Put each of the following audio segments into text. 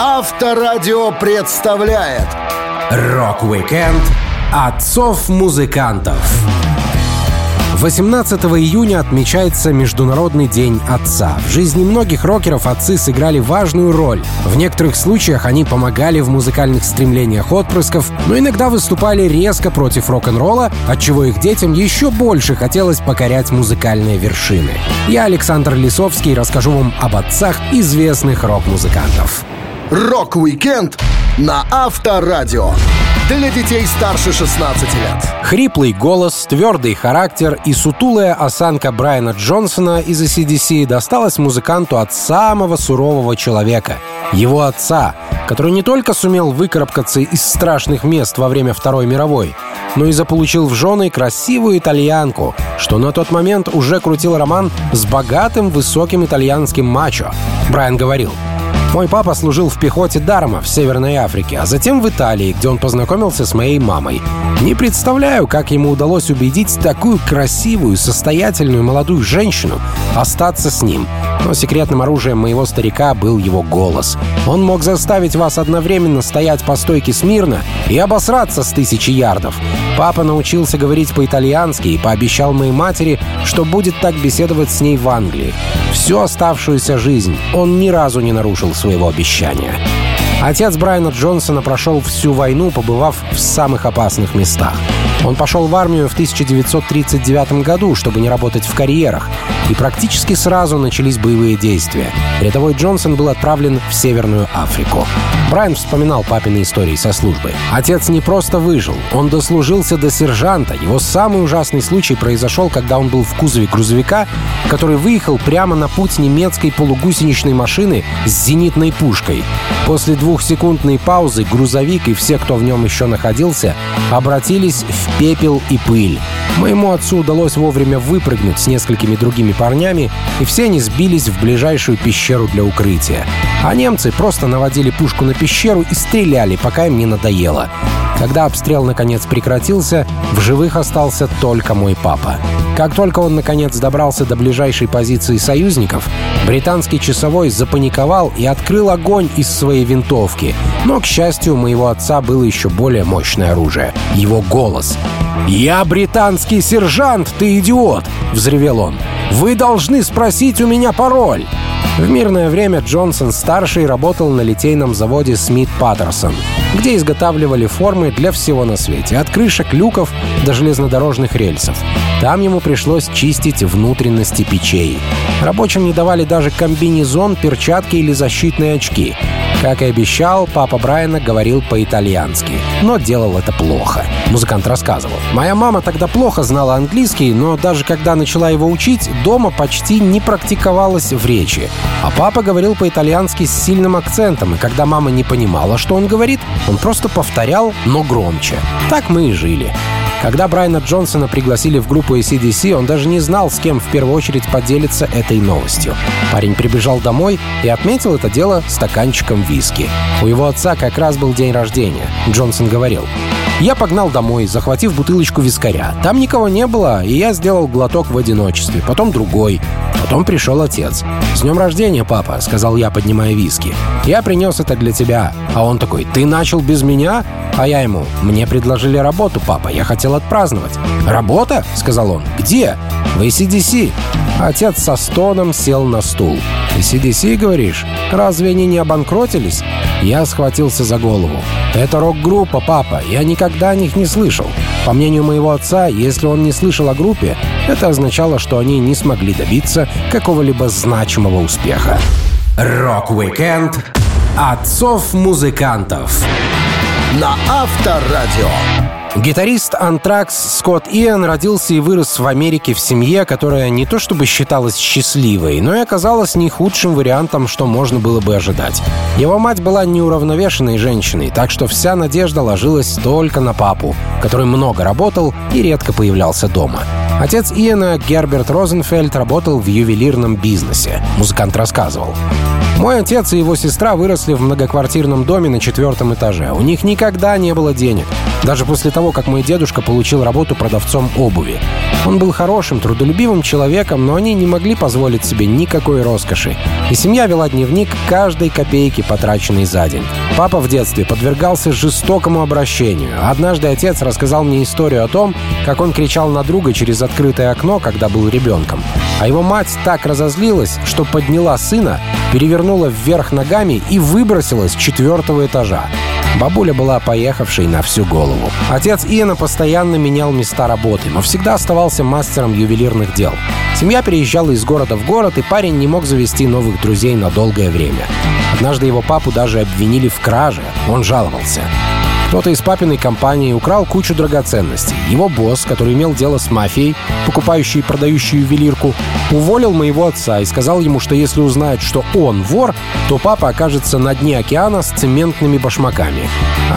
Авторадио представляет Рок-викенд отцов-музыкантов. 18 июня отмечается Международный день отца. В жизни многих рокеров отцы сыграли важную роль. В некоторых случаях они помогали в музыкальных стремлениях отпрысков, но иногда выступали резко против рок-н-ролла, отчего их детям еще больше хотелось покорять музыкальные вершины. Я, Александр Лисовский, расскажу вам об отцах известных рок-музыкантов. Рок-викенд на Авторадио. Для детей старше 16 лет. Хриплый голос, твердый характер и сутулая осанка Брайана Джонсона из AC/DC досталась музыканту от самого сурового человека — его отца, который не только сумел выкарабкаться из страшных мест во время Второй мировой, но и заполучил в жены красивую итальянку, что на тот момент уже крутил роман с богатым высоким итальянским мачо. Брайан говорил — мой папа служил в пехоте Дарма в Северной Африке, а затем в Италии, где он познакомился с моей мамой. Не представляю, как ему удалось убедить такую красивую, состоятельную молодую женщину остаться с ним. Но секретным оружием моего старика был его голос. Он мог заставить вас одновременно стоять по стойке смирно и обосраться с тысячи ярдов. Папа научился говорить по-итальянски и пообещал моей матери, что будет так беседовать с ней в Англии. Всю оставшуюся жизнь он ни разу не нарушил своего обещания. Отец Брайана Джонсона прошел всю войну, побывав в самых опасных местах. Он пошел в армию в 1939 году, чтобы не работать в карьерах, и практически сразу начались боевые действия. Рядовой Джонсон был отправлен в Северную Африку. Брайан вспоминал папины истории со службы. Отец не просто выжил, он дослужился до сержанта. Его самый ужасный случай произошел, когда он был в кузове грузовика, который выехал прямо на путь немецкой полугусеничной машины с зенитной пушкой. После двухсекундной паузы грузовик и все, кто в нем еще находился, обратились в пепел и пыль. Моему отцу удалось вовремя выпрыгнуть с несколькими другими парнями, и все они сбились в ближайшую пещеру для укрытия. А немцы просто наводили пушку на пещеру и стреляли, пока им не надоело. Когда обстрел наконец прекратился, в живых остался только мой папа. Как только он наконец добрался до ближайшей позиции союзников, британский часовой запаниковал и открыл огонь из своей винтовки. Но, к счастью, у моего отца было еще более мощное оружие — его голос. «Я британский сержант, ты идиот!» — взревел он. «Вы должны спросить у меня пароль!» В мирное время Джонсон-старший работал на литейном заводе Смит Паттерсон, где изготавливали формы для всего на свете, от крышек люков до железнодорожных рельсов. Там ему пришлось чистить внутренности печей. Рабочим не давали даже комбинезон, перчатки или защитные очки. Как и обещал, папа Брайана говорил по-итальянски, но делал это плохо. Музыкант рассказывал. «Моя мама тогда плохо знала английский, но даже когда начала его учить, дома почти не практиковалась в речи. А папа говорил по-итальянски с сильным акцентом, и когда мама не понимала, что он говорит, он просто повторял, но громче. Так мы и жили. Когда Брайана Джонсона пригласили в группу ACDC, он даже не знал, с кем в первую очередь поделиться этой новостью. Парень прибежал домой и отметил это дело стаканчиком виски. У его отца как раз был день рождения. Джонсон говорил, я погнал домой, захватив бутылочку вискаря. Там никого не было, и я сделал глоток в одиночестве, потом другой. Потом пришел отец. «С днем рождения, папа», — сказал я, поднимая виски. «Я принес это для тебя». А он такой, «Ты начал без меня?» А я ему, «Мне предложили работу, папа, я хотел отпраздновать». «Работа?» — сказал он. «Где?» «В ACDC». Отец со стоном сел на стул. «ACDC, говоришь? Разве они не обанкротились?» Я схватился за голову. «Это рок-группа, папа. Я никогда о них не слышал. По мнению моего отца, если он не слышал о группе, это означало, что они не смогли добиться какого-либо значимого успеха». Рок-викенд отцов-музыкантов на Авторадио. Гитарист Anthrax Скотт Иэн родился и вырос в Америке в семье, которая не то чтобы считалась счастливой, но и оказалась не худшим вариантом, что можно было бы ожидать. Его мать была неуравновешенной женщиной, так что вся надежда ложилась только на папу, который много работал и редко появлялся дома. Отец Иэна, Герберт Розенфельд, работал в ювелирном бизнесе. Музыкант рассказывал. Мой отец и его сестра выросли в многоквартирном доме на четвертом этаже. У них никогда не было денег. даже после того, как мой дедушка получил работу продавцом обуви. Он был хорошим, трудолюбивым человеком, но они не могли позволить себе никакой роскоши. И семья вела дневник каждой копейки, потраченной за день. Папа в детстве подвергался жестокому обращению. Однажды отец рассказал мне историю о том, как он кричал на друга через открытое окно, когда был ребенком. А его мать так разозлилась, что подняла сына, перевернула вверх ногами и выбросила с четвертого этажа. Бабуля была поехавшей на всю голову. Отец Иэна постоянно менял места работы, но всегда оставался мастером ювелирных дел. Семья переезжала из города в город, и парень не мог завести новых друзей на долгое время. Однажды его папу даже обвинили в краже. Он жаловался. Кто-то из папиной компании украл кучу драгоценностей. Его босс, который имел дело с мафией, покупающей и продающей ювелирку, уволил моего отца и сказал ему, что если узнает, что он вор, то папа окажется на дне океана с цементными башмаками.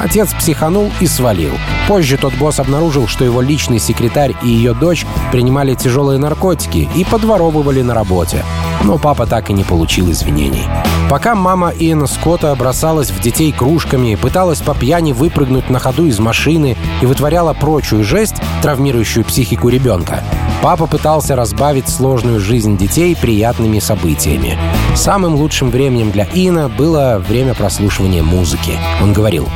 Отец психанул и свалил. Позже тот босс обнаружил, что его личный секретарь и ее дочь принимали тяжелые наркотики и подворовывали на работе. Но папа так и не получил извинений. Пока мама Иэна Скотта бросалась в детей кружками, пыталась по пьяни выпрыгнуть на ходу из машины и вытворяла прочую жесть, травмирующую психику ребенка, папа пытался разбавить сложную жизнь детей приятными событиями. Самым лучшим временем для Ина было время прослушивания музыки. Он говорил,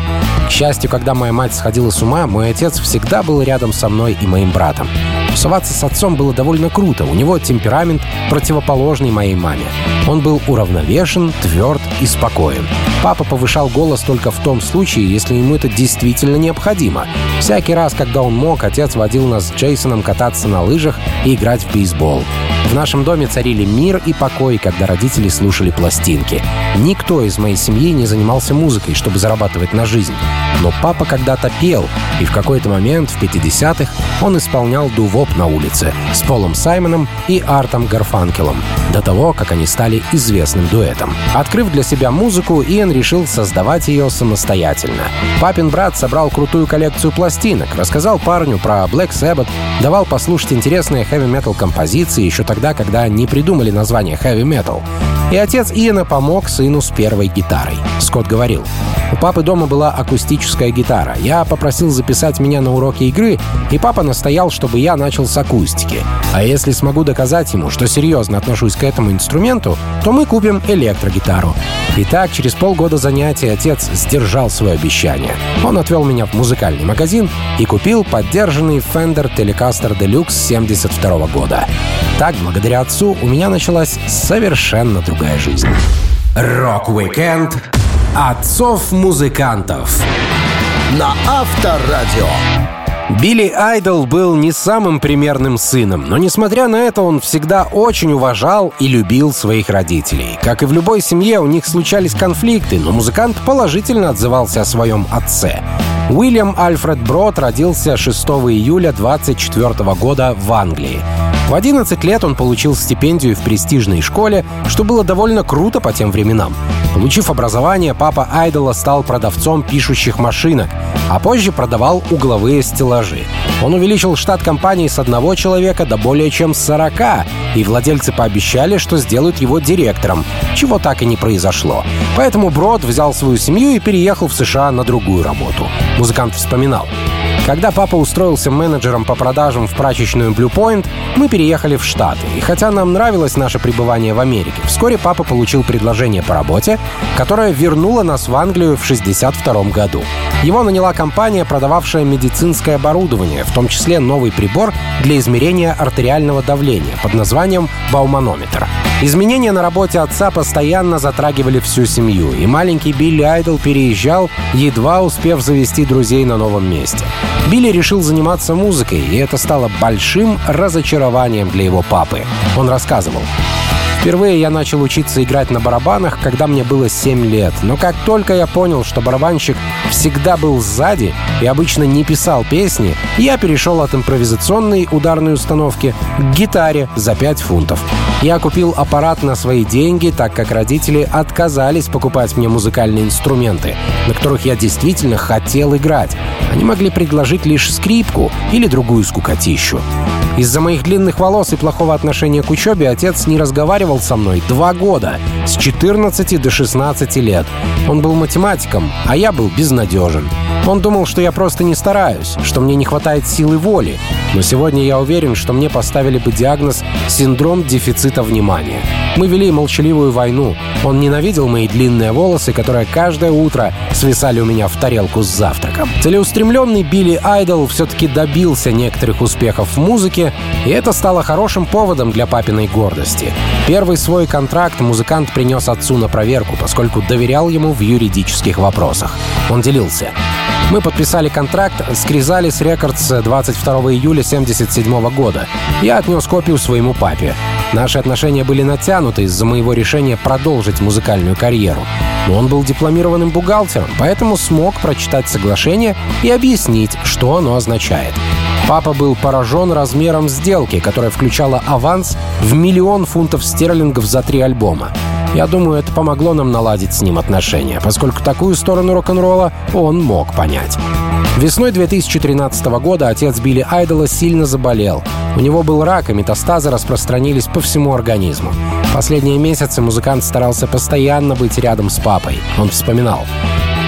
«К счастью, когда моя мать сходила с ума, мой отец всегда был рядом со мной и моим братом. Тусоваться с отцом было довольно круто. У него темперамент противоположный моей маме. Он был уравновешен, тверд и спокоен. Папа повышал голос только в том случае, если ему это действительно необходимо. Всякий раз, когда он мог, отец водил нас с Джейсоном кататься на лыжах и играть в бейсбол. В нашем доме царили мир и покой, когда родители слушали пластинки. Никто из моей семьи не занимался музыкой, чтобы зарабатывать на жизнь. Но папа когда-то пел, и в какой-то момент в 50-х он исполнял дувоп на улице с Полом Саймоном и Артом Гарфанкелом, до того, как они стали известным дуэтом. Открыв для себя музыку, Иэн решил создавать ее самостоятельно. Папин брат собрал крутую коллекцию пластинок, рассказал парню про Black Sabbath, давал послушать интересные хэви-метал композиции еще тогда, когда не придумали название хэви-метал. И отец Иена помог сыну с первой гитарой. Скотт говорил, у папы дома была акустическая гитара. Я попросил записать меня на уроки игры, и папа настоял, чтобы я начал с акустики. А если смогу доказать ему, что серьезно отношусь к этому инструменту, то мы купим электрогитару. Итак, через полгода занятий отец сдержал свое обещание. Он отвел меня в музыкальный магазин и купил поддержанный Fender Telecaster Deluxe 72 года. Так, благодаря отцу, у меня началась совершенно другая жизнь. Рок-викенд отцов-музыкантов на Авторадио. Билли Айдол был не самым примерным сыном, но несмотря на это он всегда очень уважал и любил своих родителей. Как и в любой семье, у них случались конфликты, но музыкант положительно отзывался о своем отце. Уильям Альфред Брод родился 6 июля 24 года в Англии. В 11 лет он получил стипендию в престижной школе, что было довольно круто по тем временам. Получив образование, папа Айдола стал продавцом пишущих машинок, а позже продавал угловые стеллажи. Он увеличил штат компании с одного человека до более чем 40, и владельцы пообещали, что сделают его директором, чего так и не произошло. Поэтому Брод взял свою семью и переехал в США на другую работу. Музыкант вспоминал. Когда папа устроился менеджером по продажам в прачечную Blue Point, мы переехали в Штаты. И хотя нам нравилось наше пребывание в Америке, вскоре папа получил предложение по работе, которое вернуло нас в Англию в 1962 году. Его наняла компания, продававшая медицинское оборудование, в том числе новый прибор для измерения артериального давления под названием «Бауманометр». Изменения на работе отца постоянно затрагивали всю семью, и маленький Билли Айдл переезжал, едва успев завести друзей на новом месте. Билли решил заниматься музыкой, и это стало большим разочарованием для его папы. Он рассказывал. Впервые я начал учиться играть на барабанах, когда мне было 7 лет. Но как только я понял, что барабанщик всегда был сзади и обычно не писал песни, я перешел от импровизационной ударной установки к гитаре за 5 фунтов. Я купил аппарат на свои деньги, так как родители отказались покупать мне музыкальные инструменты, на которых я действительно хотел играть. Они могли предложить лишь скрипку или другую скукотищу. Из-за моих длинных волос и плохого отношения к учебе отец не разговаривал со мной два года, с 14 до 16 лет. Он был математиком, а я был безнадежен. Он думал, что я просто не стараюсь, что мне не хватает силы воли. Но сегодня я уверен, что мне поставили бы диагноз «синдром дефицита внимания». Мы вели молчаливую войну. Он ненавидел мои длинные волосы, которые каждое утро свисали у меня в тарелку с завтраком. Целеустремленный Билли Айдол все-таки добился некоторых успехов в музыке, и это стало хорошим поводом для папиной гордости. Первый свой контракт музыкант принес отцу на проверку, поскольку доверял ему в юридических вопросах. Он делился. Мы подписали контракт с Кризалис Рекордс 22 июля 1977 года. Я отнес копию своему папе. Наши отношения были натянуты из-за моего решения продолжить музыкальную карьеру. Но он был дипломированным бухгалтером, поэтому смог прочитать соглашение и объяснить, что оно означает. Папа был поражен размером сделки, которая включала аванс в миллион фунтов стерлингов за три альбома. Я думаю, это помогло нам наладить с ним отношения, поскольку такую сторону рок-н-ролла он мог понять. Весной 2013 года отец Билли Айдола сильно заболел. У него был рак, и метастазы распространились по всему организму. Последние месяцы музыкант старался постоянно быть рядом с папой. Он вспоминал.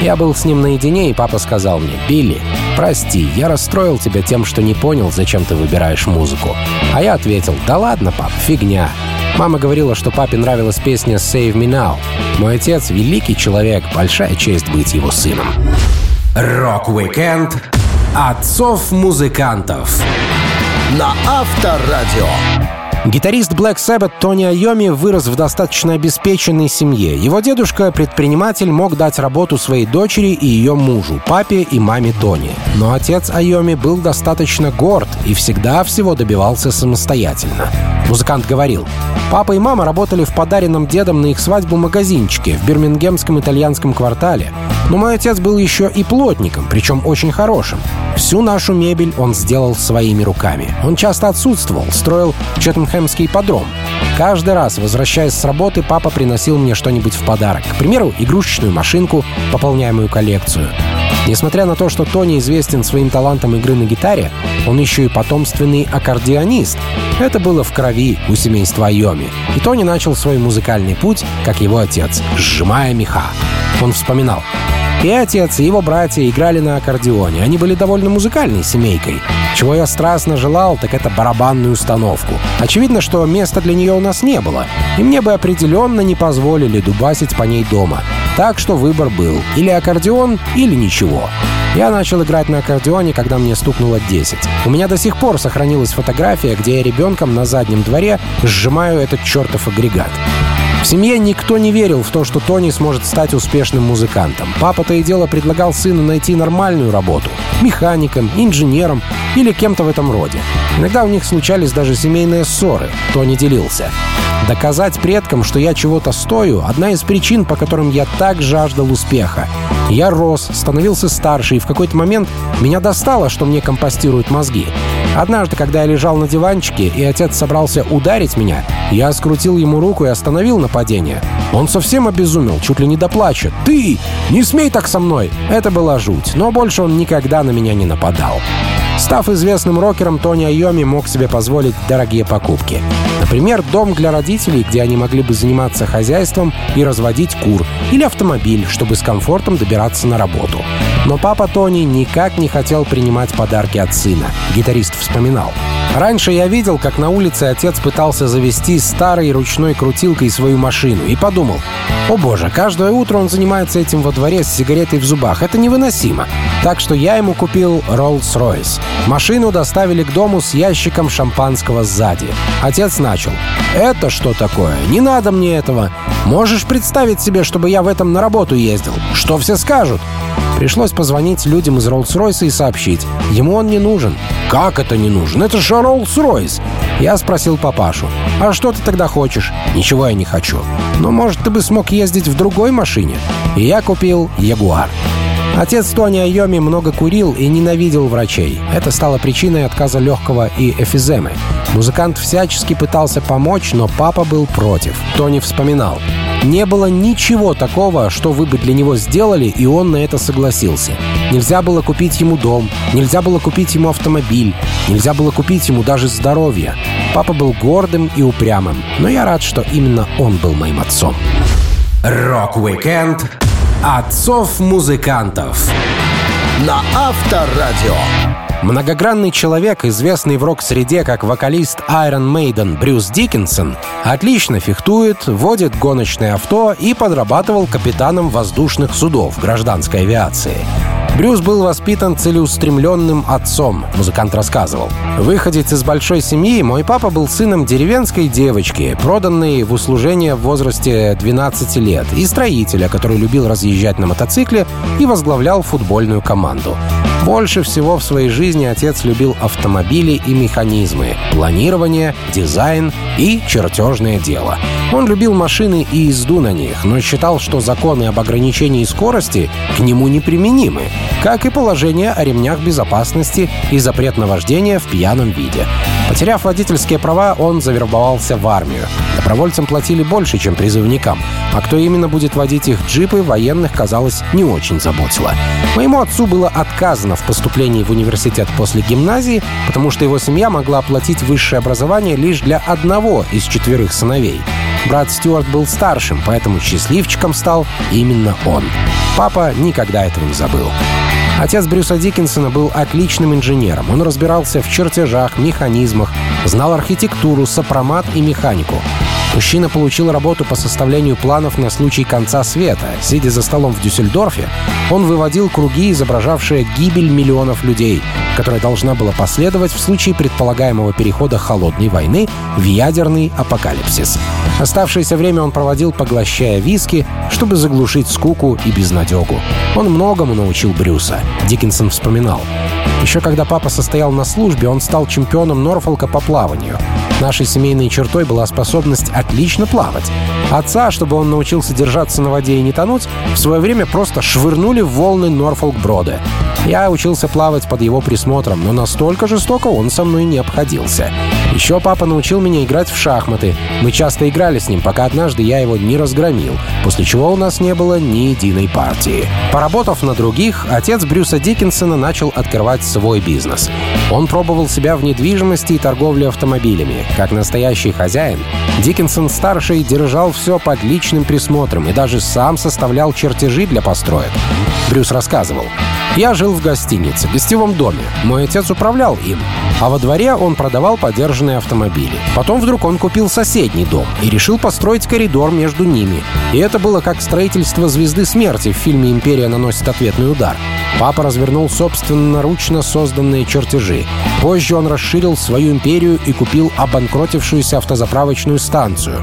Я был с ним наедине, и папа сказал мне, «Билли, прости, я расстроил тебя тем, что не понял, зачем ты выбираешь музыку». А я ответил, «Да ладно, пап, фигня. Мама говорила, что папе нравилась песня «Save Me Now». Мой отец — великий человек, большая честь быть его сыном. Рок-викенд отцов-музыкантов на Авторадио. Гитарист Black Sabbath Тони Айомми вырос в достаточно обеспеченной семье. Его дедушка, предприниматель, мог дать работу своей дочери и ее мужу, папе и маме Тони. Но отец Айомми был достаточно горд и всегда всего добивался самостоятельно. Музыкант говорил, «Папа и мама работали в подаренном дедом на их свадьбу магазинчике в бирмингемском итальянском квартале. Но мой отец был еще и плотником, причем очень хорошим. Всю нашу мебель он сделал своими руками. Он часто отсутствовал, строил Четтенхэмский подром. Каждый раз, возвращаясь с работы, папа приносил мне что-нибудь в подарок. К примеру, игрушечную машинку, пополняемую коллекцию. Несмотря на то, что Тони известен своим талантом игры на гитаре, он еще и потомственный аккордеонист. Это было в крови у семейства Айоми. И Тони начал свой музыкальный путь, как его отец, сжимая меха. Он вспоминал. И отец, и его братья играли на аккордеоне. Они были довольно музыкальной семейкой. Чего я страстно желал, так это барабанную установку. Очевидно, что места для нее у нас не было. И мне бы определенно не позволили дубасить по ней дома. Так что выбор был. Или аккордеон, или ничего. Я начал играть на аккордеоне, когда мне стукнуло 10. У меня до сих пор сохранилась фотография, где я ребенком на заднем дворе сжимаю этот чертов агрегат. Семье никто не верил в то, что Тони сможет стать успешным музыкантом. Папа то и дело предлагал сыну найти нормальную работу — механиком, инженером или кем-то в этом роде. Иногда у них случались даже семейные ссоры. Тони делился. Доказать предкам, что я чего-то стою, одна из причин, по которым я так жаждал успеха. Я рос, становился старше, и в какой-то момент меня достало, что мне компостируют мозги. Однажды, когда я лежал на диванчике, и отец собрался ударить меня, я скрутил ему руку и остановил нападение. Он совсем обезумел, чуть ли не доплачет. «Ты! Не смей так со мной!» Это была жуть, но больше он никогда на меня не нападал. Став известным рокером, Тони Айоми мог себе позволить дорогие покупки. Например, дом для родителей, где они могли бы заниматься хозяйством и разводить кур, или автомобиль, чтобы с комфортом добираться на работу. Но папа Тони никак не хотел принимать подарки от сына. Гитарист вспоминал. Раньше я видел, как на улице отец пытался завести старой ручной крутилкой свою машину и подумал, о боже, каждое утро он занимается этим во дворе с сигаретой в зубах. Это невыносимо. Так что я ему купил Rolls-Royce. Машину доставили к дому с ящиком шампанского сзади. Отец начал. «Это что такое? Не надо мне этого. Можешь представить себе, чтобы я в этом на работу ездил? Что все скажут?» Пришлось позвонить людям из Rolls-Royce и сообщить. Ему он не нужен. «Как это не нужен? Это же Rolls-Royce!» Я спросил папашу. «А что ты тогда хочешь?» «Ничего я не хочу». «Ну, может, ты бы смог ездить в другой машине?» И я купил Ягуар. Отец Тони Айоми много курил и ненавидел врачей. Это стало причиной отказа легкого и эфиземы. Музыкант всячески пытался помочь, но папа был против. Тони вспоминал. Не было ничего такого, что вы бы для него сделали, и он на это согласился. Нельзя было купить ему дом, нельзя было купить ему автомобиль, нельзя было купить ему даже здоровье. Папа был гордым и упрямым, но я рад, что именно он был моим отцом. Рок-викенд отцов-музыкантов на Авторадио. Многогранный человек, известный в рок-среде как вокалист Iron Maiden Брюс Дикинсон, отлично фехтует, водит гоночное авто и подрабатывал капитаном воздушных судов гражданской авиации. Брюс был воспитан целеустремленным отцом, музыкант рассказывал. Выходец из большой семьи, мой папа был сыном деревенской девочки, проданной в услужение в возрасте 12 лет, и строителя, который любил разъезжать на мотоцикле и возглавлял футбольную команду. Больше всего в своей жизни отец любил автомобили и механизмы, планирование, дизайн и чертежное дело. Он любил машины и езду на них, но считал, что законы об ограничении скорости к нему неприменимы как и положение о ремнях безопасности и запрет на вождение в пьяном виде. Потеряв водительские права, он завербовался в армию. Добровольцам платили больше, чем призывникам, а кто именно будет водить их джипы, военных, казалось, не очень заботило. Моему отцу было отказано в поступлении в университет после гимназии, потому что его семья могла оплатить высшее образование лишь для одного из четверых сыновей. Брат Стюарт был старшим, поэтому счастливчиком стал именно он. Папа никогда этого не забыл. Отец Брюса Диккенсона был отличным инженером. Он разбирался в чертежах, механизмах, знал архитектуру, сопромат и механику. Мужчина получил работу по составлению планов на случай конца света. Сидя за столом в Дюссельдорфе, он выводил круги, изображавшие гибель миллионов людей, которая должна была последовать в случае предполагаемого перехода холодной войны в ядерный апокалипсис. Оставшееся время он проводил, поглощая виски, чтобы заглушить скуку и безнадегу. Он многому научил Брюса. Диккенсон вспоминал. Еще когда папа состоял на службе, он стал чемпионом Норфолка по плаванию. Нашей семейной чертой была способность отлично плавать. Отца, чтобы он научился держаться на воде и не тонуть, в свое время просто швырнули в волны Норфолк-Брода. Я учился плавать под его присмотром, но настолько жестоко он со мной не обходился. Еще папа научил меня играть в шахматы. Мы часто играли с ним, пока однажды я его не разгромил, после чего у нас не было ни единой партии. Поработав на других, отец Брюса Диккенсона начал открывать свой бизнес. Он пробовал себя в недвижимости и торговле автомобилями. Как настоящий хозяин, Диккенсон-старший держал все под личным присмотром и даже сам составлял чертежи для построек. Брюс рассказывал. «Я жил в гостинице, гостевом доме. Мой отец управлял им. А во дворе он продавал подержанные автомобили. Потом вдруг он купил соседний дом и решил построить коридор между ними. И это было как строительство «Звезды смерти» в фильме «Империя наносит ответный удар». Папа развернул собственноручно созданные чертежи. Позже он расширил свою империю и купил обанкротившуюся автозаправочную станцию.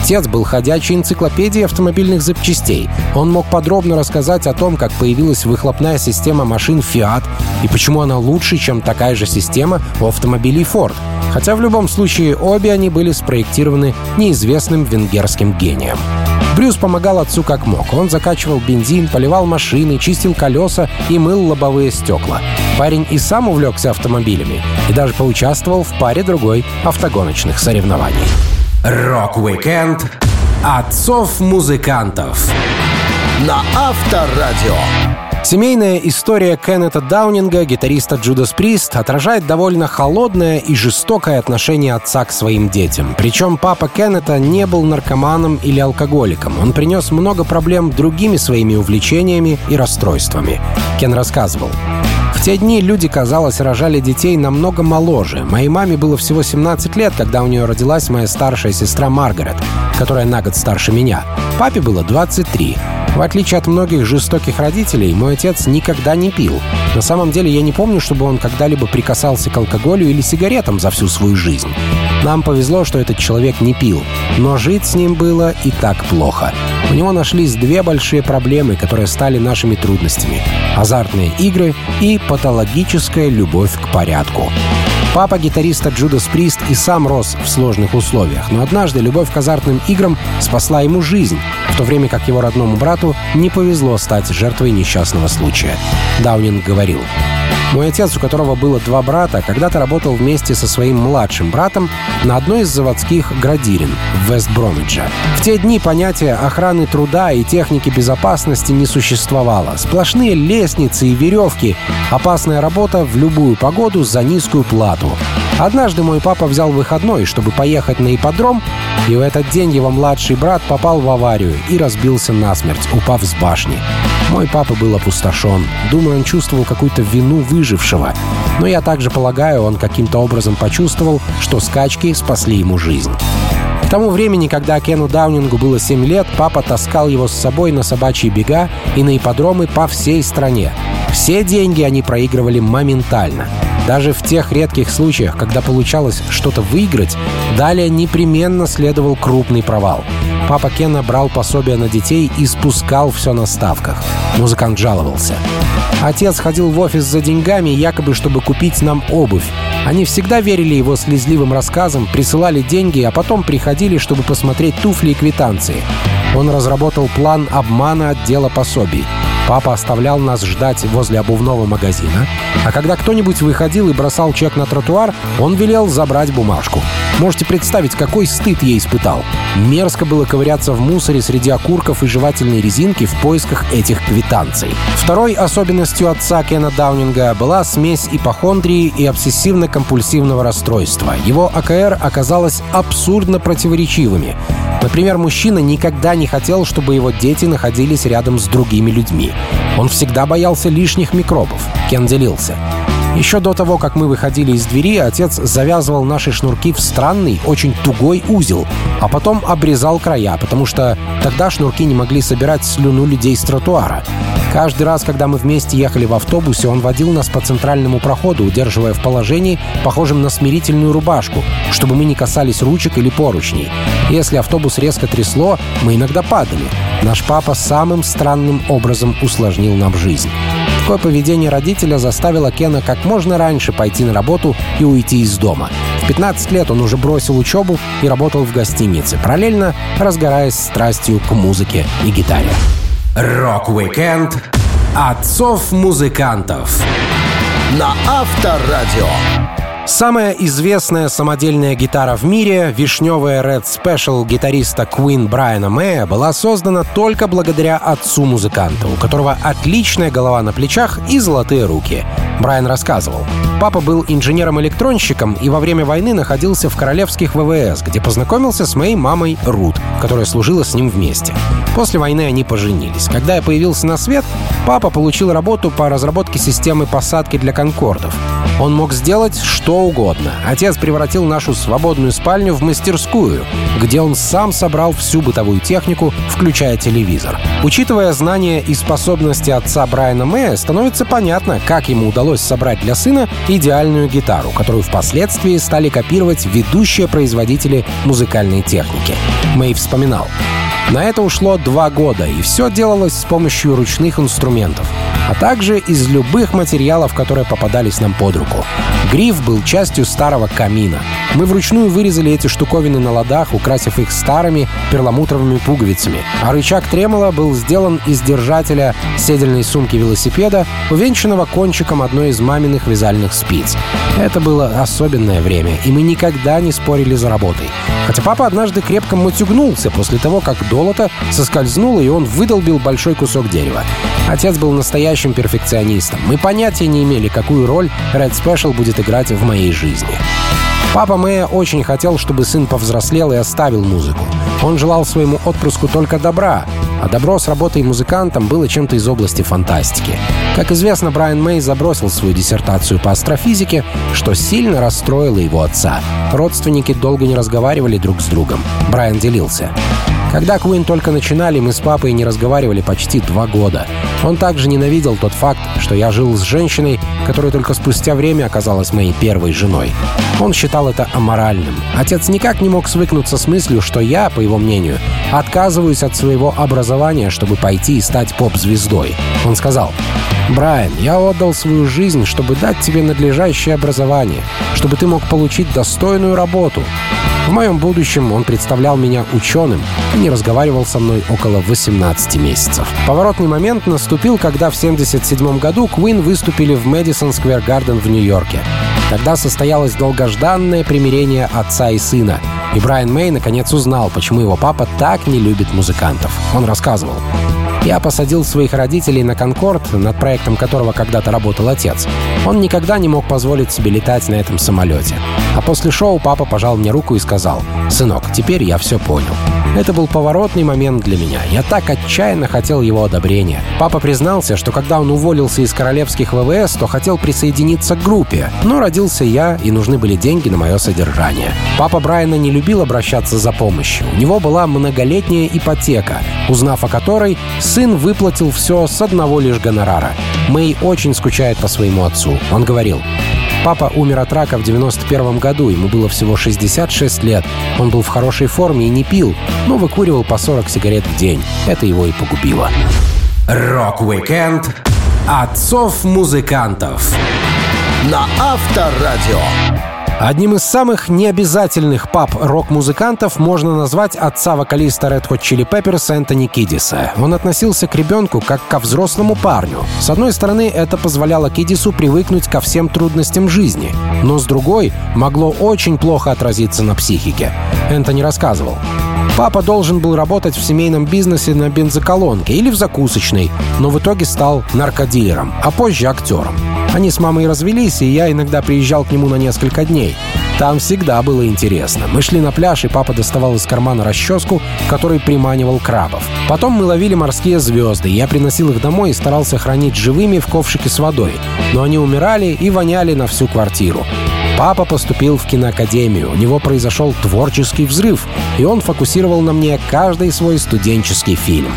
Отец был ходячей энциклопедией автомобильных запчастей. Он мог подробно рассказать о том, как появилась выхлопная система машин Fiat и почему она лучше, чем такая же система у автомобилей Ford. Хотя в любом случае обе они были спроектированы неизвестным венгерским гением. Брюс помогал отцу как мог. Он закачивал бензин, полировал машины, чистил колеса и мыл лобовые стекла. Парень и сам увлекся автомобилями и даже поучаствовал в паре-другой автогоночных соревнований. Рок-викенд отцов-музыкантов на Авторадио. Семейная история Кеннета Даунинга, гитариста Джудас Прист, отражает довольно холодное и жестокое отношение отца к своим детям. Причем папа Кеннета не был наркоманом или алкоголиком. Он принес много проблем другими своими увлечениями и расстройствами. Кен рассказывал. В те дни люди, казалось, рожали детей намного моложе. Моей маме было всего 17 лет, когда у нее родилась моя старшая сестра Маргарет, которая на год старше меня. Папе было 23. В отличие от многих жестоких родителей, мой отец никогда не пил. На самом деле я не помню, чтобы он когда-либо прикасался к алкоголю или сигаретам за всю свою жизнь. Нам повезло, что этот человек не пил, но жить с ним было и так плохо. У него нашлись две большие проблемы, которые стали нашими трудностями. Азартные игры и патологическая любовь к порядку. Папа гитариста Джудас Прист и сам рос в сложных условиях, но однажды любовь к азартным играм спасла ему жизнь, в то время как его родному брату не повезло стать жертвой несчастного случая. Даунинг говорил, Мой отец, у которого было два брата, когда-то работал вместе со своим младшим братом на одной из заводских градирин в Вест-Бромидже. В те дни понятия охраны труда и техники безопасности не существовало. Сплошные лестницы и веревки. Опасная работа в любую погоду за низкую плату. Однажды мой папа взял выходной, чтобы поехать на ипподром, и в этот день его младший брат попал в аварию и разбился насмерть, упав с башни. Мой папа был опустошен. Думаю, он чувствовал какую-то вину выжившего. Но я также полагаю, он каким-то образом почувствовал, что скачки спасли ему жизнь. К тому времени, когда Кену Даунингу было 7 лет, папа таскал его с собой на собачьи бега и на ипподромы по всей стране. Все деньги они проигрывали моментально. Даже в тех редких случаях, когда получалось что-то выиграть, далее непременно следовал крупный провал. Папа Кена брал пособия на детей и спускал все на ставках. Музыкант жаловался. Отец ходил в офис за деньгами, якобы чтобы купить нам обувь. Они всегда верили его слезливым рассказам, присылали деньги, а потом приходили, чтобы посмотреть туфли и квитанции. Он разработал план обмана отдела пособий. Папа оставлял нас ждать возле обувного магазина, а когда кто-нибудь выходил и бросал чек на тротуар, он велел забрать бумажку. Можете представить, какой стыд я испытал. Мерзко было ковыряться в мусоре среди окурков и жевательной резинки в поисках этих квитанций. Второй особенностью отца Кена Даунинга была смесь ипохондрии и обсессивно-компульсивного расстройства. Его АКР оказалось абсурдно противоречивыми. Например, мужчина никогда не хотел, чтобы его дети находились рядом с другими людьми. Он всегда боялся лишних микробов. Кен делился. Еще до того, как мы выходили из двери, отец завязывал наши шнурки в странный, очень тугой узел, а потом обрезал края, потому что тогда шнурки не могли собирать слюну людей с тротуара. Каждый раз, когда мы вместе ехали в автобусе, он водил нас по центральному проходу, удерживая в положении, похожем на смирительную рубашку, чтобы мы не касались ручек или поручней. Если автобус резко трясло, мы иногда падали. Наш папа самым странным образом усложнил нам жизнь. Такое поведение родителя заставило Кена как можно раньше пойти на работу и уйти из дома. В 15 лет он уже бросил учебу и работал в гостинице, параллельно разгораясь страстью к музыке и гитаре. Рок-викенд отцов-музыкантов на Авторадио. Самая известная самодельная гитара в мире, вишневая Red Special гитариста Queen Брайана Мэя, была создана только благодаря отцу музыканта, у которого отличная голова на плечах и золотые руки. Брайан рассказывал. Папа был инженером-электронщиком и во время войны находился в королевских ВВС, где познакомился с моей мамой Рут, которая служила с ним вместе. После войны они поженились. Когда я появился на свет, папа получил работу по разработке системы посадки для конкордов. Он мог сделать что угодно. Отец превратил нашу свободную спальню в мастерскую, где он сам собрал всю бытовую технику, включая телевизор. Учитывая знания и способности отца Брайана Мэя, становится понятно, как ему удалось собрать для сына идеальную гитару, которую впоследствии стали копировать ведущие производители музыкальной техники. Мэй вспоминал. На это ушло два года, и все делалось с помощью ручных инструментов, а также из любых материалов, которые попадались нам под руку. Гриф был частью старого камина. Мы вручную вырезали эти штуковины на ладах, украсив их старыми перламутровыми пуговицами. А рычаг тремола был сделан из держателя седельной сумки велосипеда, увенчанного кончиком одной из маминых вязальных спиц. Это было особенное время, и мы никогда не спорили за работой. Хотя папа однажды крепко матюгнулся после того, как долото соскользнуло, и он выдолбил большой кусок дерева. Отец был настоящим перфекционистом. Мы понятия не имели, какую роль Red Special будет играть в моей жизни. Папа Мэя очень хотел, чтобы сын повзрослел и оставил музыку. Он желал своему отпрыску только добра, а добро с работой музыкантом было чем-то из области фантастики. Как известно, Брайан Мэй забросил свою диссертацию по астрофизике, что сильно расстроило его отца. Родственники долго не разговаривали друг с другом. Брайан делился. Когда Куин только начинали, мы с папой не разговаривали почти два года. Он также ненавидел тот факт, что я жил с женщиной, которая только спустя время оказалась моей первой женой. Он считал это аморальным. Отец никак не мог свыкнуться с мыслью, что я, по его мнению, отказываюсь от своего образования, чтобы пойти и стать поп-звездой. Он сказал, «Брайан, я отдал свою жизнь, чтобы дать тебе надлежащее образование, чтобы ты мог получить достойную работу. В моем будущем он представлял меня ученым не разговаривал со мной около 18 месяцев. Поворотный момент наступил, когда в 1977 году Queen выступили в Madison Square Garden в Нью-Йорке. Тогда состоялось долгожданное примирение отца и сына. И Брайан Мэй наконец узнал, почему его папа так не любит музыкантов. Он рассказывал. Я посадил своих родителей на «Конкорд», над проектом которого когда-то работал отец. Он никогда не мог позволить себе летать на этом самолете. А после шоу папа пожал мне руку и сказал, «Сынок, теперь я все понял». Это был поворотный момент для меня. Я так отчаянно хотел его одобрения. Папа признался, что когда он уволился из королевских ВВС, то хотел присоединиться к группе. Но родился я, и нужны были деньги на мое содержание. Папа Брайана не любил обращаться за помощью. У него была многолетняя ипотека, узнав о которой, сын выплатил все с одного лишь гонорара. Мэй очень скучает по своему отцу. Он говорил, Папа умер от рака в 91 году, ему было всего 66 лет. Он был в хорошей форме и не пил, но выкуривал по 40 сигарет в день. Это его и погубило. Рок-викенд отцов-музыкантов на Авторадио. Одним из самых необязательных пап рок-музыкантов можно назвать отца вокалиста Red Hot Chili Peppers Энтони Кидиса. Он относился к ребенку как ко взрослому парню. С одной стороны, это позволяло Кидису привыкнуть ко всем трудностям жизни, но с другой, могло очень плохо отразиться на психике. Энтони рассказывал. Папа должен был работать в семейном бизнесе на бензоколонке или в закусочной, но в итоге стал наркодилером, а позже актером. Они с мамой развелись, и я иногда приезжал к нему на несколько дней. Там всегда было интересно. Мы шли на пляж, и папа доставал из кармана расческу, который приманивал крабов. Потом мы ловили морские звезды. Я приносил их домой и старался хранить живыми в ковшике с водой. Но они умирали и воняли на всю квартиру. Папа поступил в киноакадемию, у него произошел творческий взрыв, и он фокусировал на мне каждый свой студенческий фильм.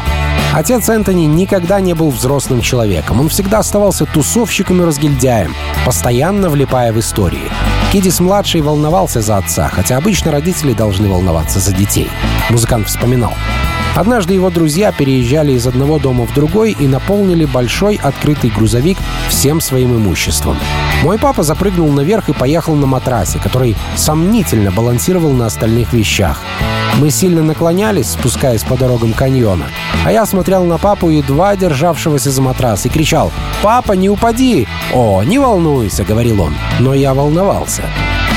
Отец Энтони никогда не был взрослым человеком. Он всегда оставался тусовщиком и разгильдяем, постоянно влипая в истории. Кидис-младший волновался за отца, хотя обычно родители должны волноваться за детей. Музыкант вспоминал. Однажды его друзья переезжали из одного дома в другой и наполнили большой открытый грузовик всем своим имуществом. Мой папа запрыгнул наверх и поехал на матрасе, который сомнительно балансировал на остальных вещах. Мы сильно наклонялись, спускаясь по дорогам каньона, а я смотрел на папу, едва державшегося за матрас, и кричал «Папа, не упади!» «О, не волнуйся», — говорил он. Но я волновался.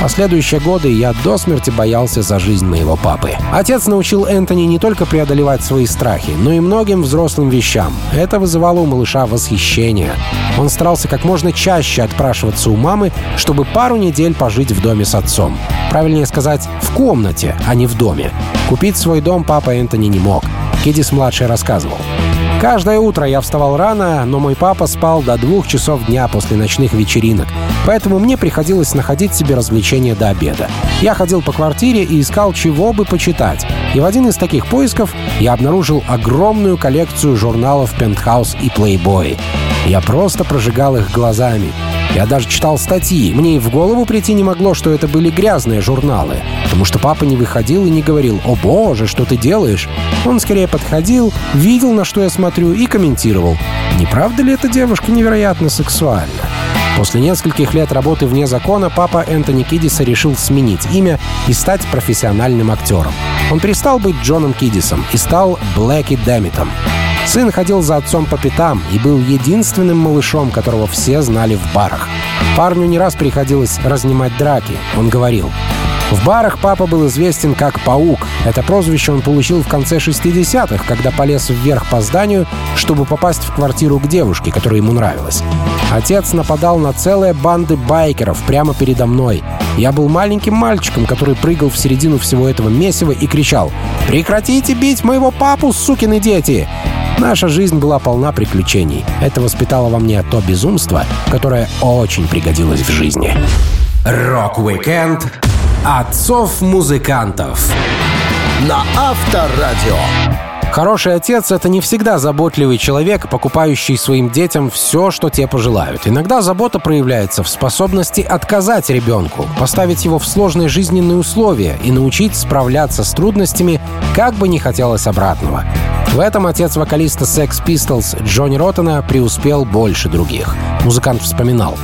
Последующие годы я до смерти боялся за жизнь моего папы. Отец научил Энтони не только преодолевать свои страхи, но и многим взрослым вещам. Это вызывало у малыша восхищение. Он старался как можно чаще отпрашиваться у мамы, чтобы пару недель пожить в доме с отцом. Правильнее сказать, в комнате, а не в доме. Купить свой дом папа Энтони не мог. Кидис-младший рассказывал. Каждое утро я вставал рано, но мой папа спал до двух часов дня после ночных вечеринок, поэтому мне приходилось находить себе развлечения до обеда. Я ходил по квартире и искал, чего бы почитать. И в один из таких поисков я обнаружил огромную коллекцию журналов «Пентхаус» и «Плейбой». Я просто прожигал их глазами. Я даже читал статьи. Мне и в голову прийти не могло, что это были грязные журналы. Потому что папа не выходил и не говорил «О боже, что ты делаешь?». Он скорее подходил, видел, на что я смотрю, и комментировал «Не правда ли эта девушка невероятно сексуальна?». После нескольких лет работы вне закона папа Энтони Кидиса решил сменить имя и стать профессиональным актером. Он перестал быть Джоном Кидисом и стал Блэки Дэмитом. Сын ходил за отцом по пятам и был единственным малышом, которого все знали в барах. Парню не раз приходилось разнимать драки. Он говорил, в барах папа был известен как «Паук». Это прозвище он получил в конце 60-х, когда полез вверх по зданию, чтобы попасть в квартиру к девушке, которая ему нравилась. Отец нападал на целые банды байкеров прямо передо мной. Я был маленьким мальчиком, который прыгал в середину всего этого месива и кричал «Прекратите бить моего папу, сукины дети!» Наша жизнь была полна приключений. Это воспитало во мне то безумство, которое очень пригодилось в жизни. Рок-викенд отцов-музыкантов на Авторадио. Хороший отец — это не всегда заботливый человек, покупающий своим детям все, что те пожелают. Иногда забота проявляется в способности отказать ребенку, поставить его в сложные жизненные условия и научить справляться с трудностями, как бы не хотелось обратного. В этом отец вокалиста Sex Pistols Джонни Роттона преуспел больше других. Музыкант вспоминал.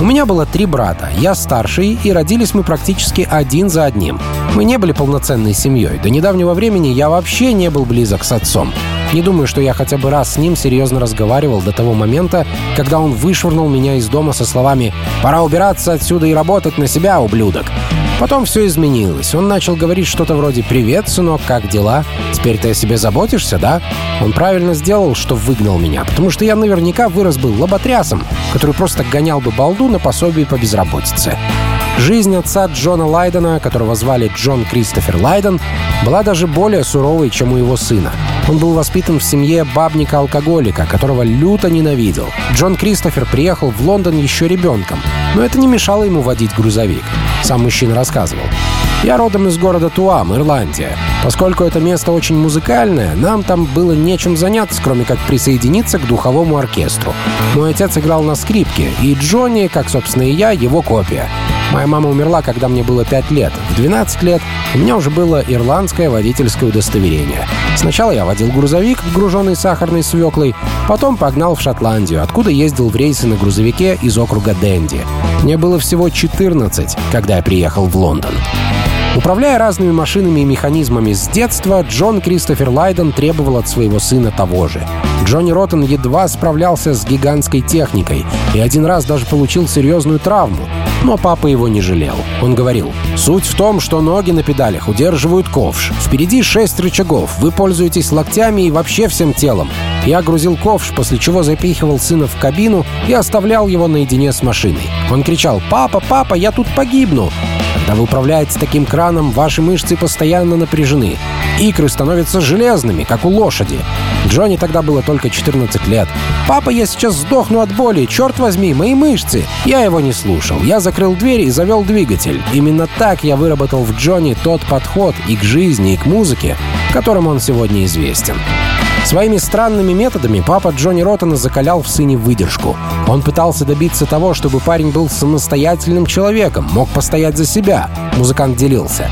У меня было три брата, я старший, и родились мы практически один за одним. Мы не были полноценной семьей. До недавнего времени я вообще не был близок с отцом. Не думаю, что я хотя бы раз с ним серьезно разговаривал до того момента, когда он вышвырнул меня из дома со словами «Пора убираться отсюда и работать на себя, ублюдок». Потом все изменилось. Он начал говорить что-то вроде «Привет, сынок, как дела? Теперь ты о себе заботишься, да?» Он правильно сделал, что выгнал меня, потому что я наверняка вырос был лоботрясом, который просто гонял бы балду на пособие по безработице. Жизнь отца Джона Лайдена, которого звали Джон Кристофер Лайден, была даже более суровой, чем у его сына. Он был воспитан в семье бабника-алкоголика, которого люто ненавидел. Джон Кристофер приехал в Лондон еще ребенком, но это не мешало ему водить грузовик. Сам мужчина рассказывал. Я родом из города Туам, Ирландия. Поскольку это место очень музыкальное, нам там было нечем заняться, кроме как присоединиться к духовому оркестру. Мой отец играл на скрипке, и Джонни, как, собственно, и я, его копия. Моя мама умерла, когда мне было 5 лет. В 12 лет у меня уже было ирландское водительское удостоверение. Сначала я водил грузовик, груженный сахарной свеклой, потом погнал в Шотландию, откуда ездил в рейсы на грузовике из округа Дэнди. Мне было всего 14, когда я приехал в Лондон. Управляя разными машинами и механизмами с детства, Джон Кристофер Лайден требовал от своего сына того же. Джонни Роттен едва справлялся с гигантской техникой и один раз даже получил серьезную травму. Но папа его не жалел. Он говорил, «Суть в том, что ноги на педалях удерживают ковш. Впереди шесть рычагов. Вы пользуетесь локтями и вообще всем телом. Я грузил ковш, после чего запихивал сына в кабину и оставлял его наедине с машиной. Он кричал «Папа, папа, я тут погибну!» Когда вы управляете таким краном, ваши мышцы постоянно напряжены. Икры становятся железными, как у лошади. Джонни тогда было только 14 лет. «Папа, я сейчас сдохну от боли! Черт возьми, мои мышцы!» Я его не слушал. Я закрыл дверь и завел двигатель. Именно так я выработал в Джонни тот подход и к жизни, и к музыке, которым он сегодня известен. Своими странными методами папа Джонни Роттона закалял в сыне выдержку. Он пытался добиться того, чтобы парень был самостоятельным человеком, мог постоять за себя. Музыкант делился.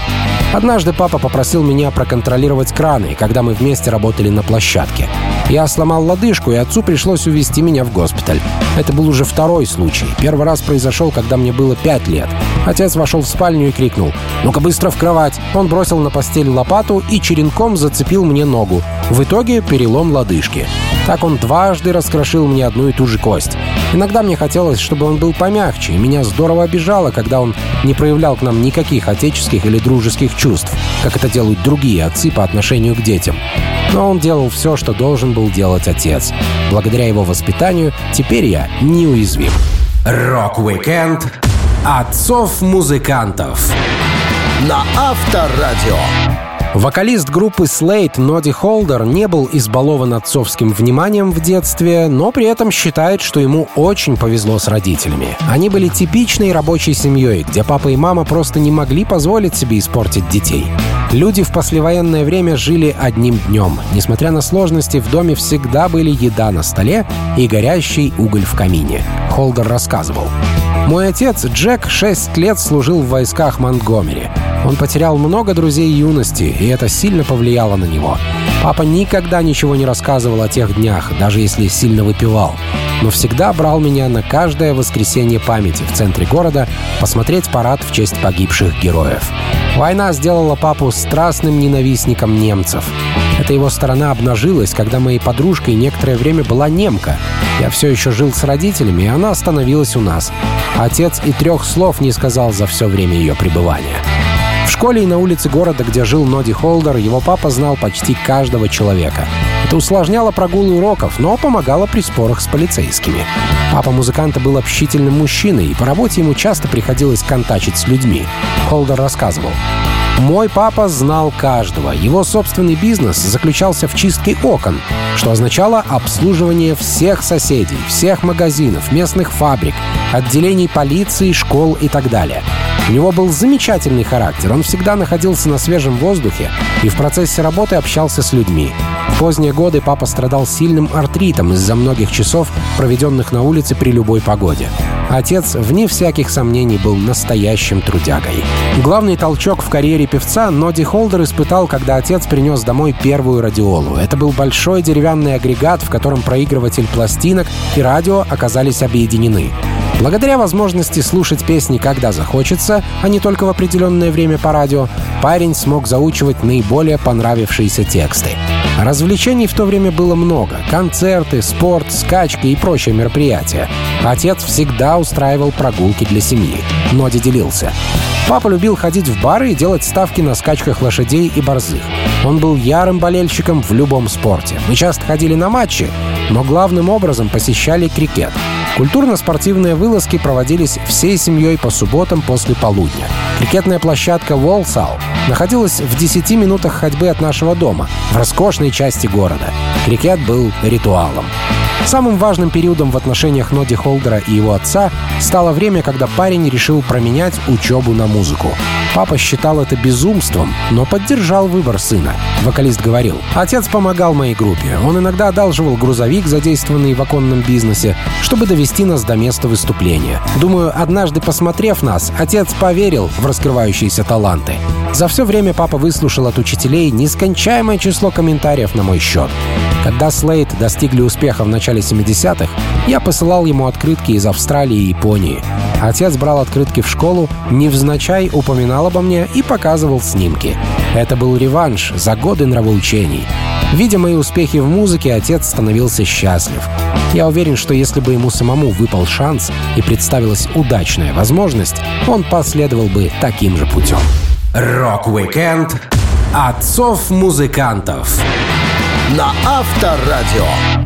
Однажды папа попросил меня проконтролировать краны, когда мы вместе работали на площадке. Я сломал лодыжку, и отцу пришлось увезти меня в госпиталь. Это был уже второй случай. Первый раз произошел, когда мне было пять лет. Отец вошел в спальню и крикнул «Ну-ка быстро в кровать!» Он бросил на постель лопату и черенком зацепил мне ногу. В итоге перелом лодыжки. Так он дважды раскрошил мне одну и ту же кость. Иногда мне хотелось, чтобы он был помягче, и меня здорово обижало, когда он не проявлял к нам никаких отеческих или дружеских чувств, как это делают другие отцы по отношению к детям. Но он делал все, что должен был делать отец. Благодаря его воспитанию теперь я неуязвим. Рок-викенд Отцов-музыкантов на Авторадио. Вокалист группы Slade Ноди Холдер не был избалован отцовским вниманием в детстве, но при этом считает, что ему очень повезло с родителями. Они были типичной рабочей семьей, где папа и мама просто не могли позволить себе испортить детей. Люди в послевоенное время жили одним днем. Несмотря на сложности, в доме всегда были еда на столе и горящий уголь в камине. Холдер рассказывал. Мой отец, Джек, 6 лет служил в войсках Монтгомери. Он потерял много друзей юности, и это сильно повлияло на него. Папа никогда ничего не рассказывал о тех днях, даже если сильно выпивал. Но всегда брал меня на каждое воскресенье памяти в центре города посмотреть парад в честь погибших героев. Война сделала папу страстным ненавистником немцев. Эта его сторона обнажилась, когда моей подружкой некоторое время была немка. Я все еще жил с родителями, и она остановилась у нас. Отец и трех слов не сказал за все время ее пребывания. В школе и на улице города, где жил Ноди Холдер, его папа знал почти каждого человека. Это усложняло прогулы уроков, но помогало при спорах с полицейскими. Папа музыканта был общительным мужчиной, и по работе ему часто приходилось контачить с людьми. Холдер рассказывал. Мой папа знал каждого. Его собственный бизнес заключался в чистке окон, что означало обслуживание всех соседей, всех магазинов, местных фабрик, отделений полиции, школ и так далее. У него был замечательный характер, он всегда находился на свежем воздухе и в процессе работы общался с людьми. В поздние годы папа страдал сильным артритом из-за многих часов, проведенных на улице при любой погоде. Отец, вне всяких сомнений, был настоящим трудягой. Главный толчок в карьере певца Ноди Холдер испытал, когда отец принес домой первую радиолу. Это был большой деревянный агрегат, в котором проигрыватель пластинок и радио оказались объединены. Благодаря возможности слушать песни, когда захочется, а не только в определенное время по радио, парень смог заучивать наиболее понравившиеся тексты. Развлечений в то время было много. Концерты, спорт, скачки и прочие мероприятия. Отец всегда устраивал прогулки для семьи. Ноди делился. Папа любил ходить в бары и делать ставки на скачках лошадей и борзых. Он был ярым болельщиком в любом спорте. Мы часто ходили на матчи, но главным образом посещали крикет. Культурно-спортивные вылазки проводились всей семьей по субботам после полудня. Крикетная площадка Волсал находилась в 10 минутах ходьбы от нашего дома, в роскошной части города. Крикет был ритуалом. Самым важным периодом в отношениях Ноди Холдера и его отца стало время, когда парень решил променять учебу на музыку. Папа считал это безумством, но поддержал выбор сына. Вокалист говорил, «Отец помогал моей группе. Он иногда одалживал грузовик, задействованный в оконном бизнесе, чтобы довести нас до места выступления. Думаю, однажды посмотрев нас, отец поверил в раскрывающиеся таланты. За все время папа выслушал от учителей нескончаемое число комментариев на мой счет. Когда Слейд достигли успеха в начале 70-х, я посылал ему открытки из Австралии и Японии. Отец брал открытки в школу, невзначай упоминал обо мне и показывал снимки. Это был реванш за годы нравоучений. Видя мои успехи в музыке, отец становился счастлив. Я уверен, что если бы ему самому выпал шанс и представилась удачная возможность, он последовал бы таким же путем. Рок-викенд отцов музыкантов на Авторадио.